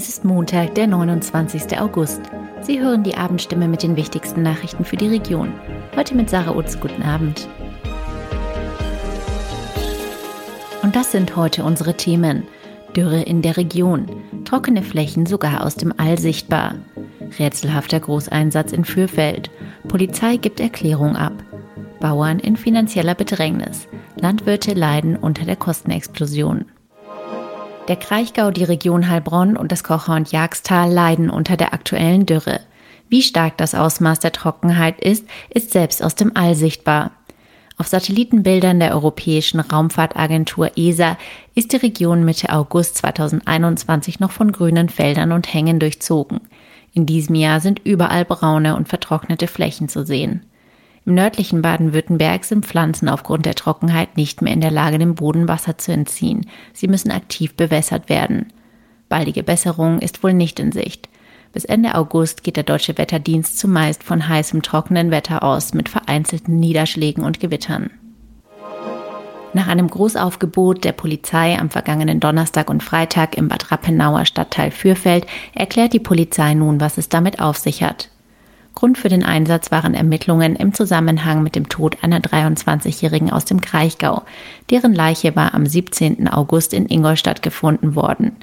Es ist Montag, der 29. August. Sie hören die Abendstimme mit den wichtigsten Nachrichten für die Region. Heute mit Sarah Utz. Guten Abend. Und das sind heute unsere Themen. Dürre in der Region. Trockene Flächen sogar aus dem All sichtbar. Rätselhafter Großeinsatz in Fürfeld. Polizei gibt Erklärung ab. Bauern in finanzieller Bedrängnis. Landwirte leiden unter der Kostenexplosion. Der Kraichgau, die Region Heilbronn und das Kocher- und Jagstal leiden unter der aktuellen Dürre. Wie stark das Ausmaß der Trockenheit ist, ist selbst aus dem All sichtbar. Auf Satellitenbildern der Europäischen Raumfahrtagentur ESA ist die Region Mitte August 2021 noch von grünen Feldern und Hängen durchzogen. In diesem Jahr sind überall braune und vertrocknete Flächen zu sehen. Im nördlichen Baden-Württemberg sind Pflanzen aufgrund der Trockenheit nicht mehr in der Lage, dem Boden Wasser zu entziehen. Sie müssen aktiv bewässert werden. Baldige Besserung ist wohl nicht in Sicht. Bis Ende August geht der Deutsche Wetterdienst zumeist von heißem, trockenen Wetter aus mit vereinzelten Niederschlägen und Gewittern. Nach einem Großaufgebot der Polizei am vergangenen Donnerstag und Freitag im Bad Rappenauer Stadtteil Fürfeld erklärt die Polizei nun, was es damit auf sich hat. Grund für den Einsatz waren Ermittlungen im Zusammenhang mit dem Tod einer 23-Jährigen aus dem Kraichgau. Deren Leiche war am 17. August in Ingolstadt gefunden worden.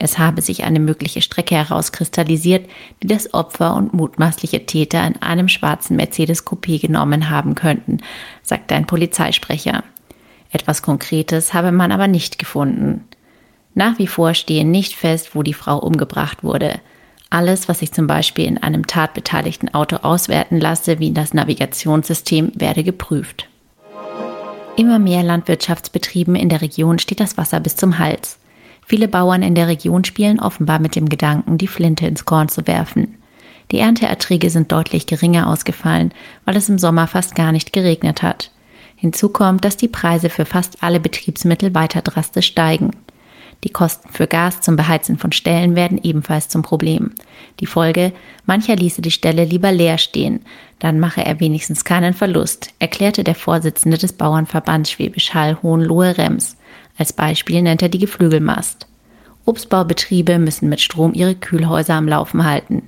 Es habe sich eine mögliche Strecke herauskristallisiert, die das Opfer und mutmaßliche Täter in einem schwarzen Mercedes Coupé genommen haben könnten, sagte ein Polizeisprecher. Etwas Konkretes habe man aber nicht gefunden. Nach wie vor stehe nicht fest, wo die Frau umgebracht wurde. Alles, was ich zum Beispiel in einem tatbeteiligten Auto auswerten lasse, wie das Navigationssystem, werde geprüft. Immer mehr Landwirtschaftsbetrieben in der Region steht das Wasser bis zum Hals. Viele Bauern in der Region spielen offenbar mit dem Gedanken, die Flinte ins Korn zu werfen. Die Ernteerträge sind deutlich geringer ausgefallen, weil es im Sommer fast gar nicht geregnet hat. Hinzu kommt, dass die Preise für fast alle Betriebsmittel weiter drastisch steigen. Die Kosten für Gas zum Beheizen von Ställen werden ebenfalls zum Problem. Die Folge, mancher ließe die Stelle lieber leer stehen, dann mache er wenigstens keinen Verlust, erklärte der Vorsitzende des Bauernverbands Schwäbisch Hall Hohenlohe Rems. Als Beispiel nennt er die Geflügelmast. Obstbaubetriebe müssen mit Strom ihre Kühlhäuser am Laufen halten.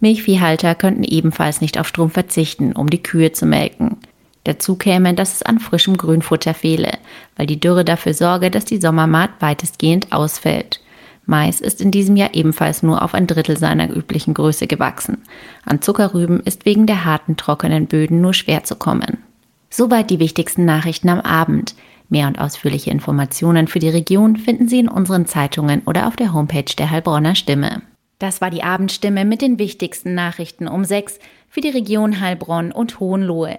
Milchviehhalter könnten ebenfalls nicht auf Strom verzichten, um die Kühe zu melken. Dazu käme, dass es an frischem Grünfutter fehle, weil die Dürre dafür sorge, dass die Sommermaat weitestgehend ausfällt. Mais ist in diesem Jahr ebenfalls nur auf ein Drittel seiner üblichen Größe gewachsen. An Zuckerrüben ist wegen der harten, trockenen Böden nur schwer zu kommen. Soweit die wichtigsten Nachrichten am Abend. Mehr und ausführliche Informationen für die Region finden Sie in unseren Zeitungen oder auf der Homepage der Heilbronner Stimme. Das war die Abendstimme mit den wichtigsten Nachrichten um sechs für die Region Heilbronn und Hohenlohe.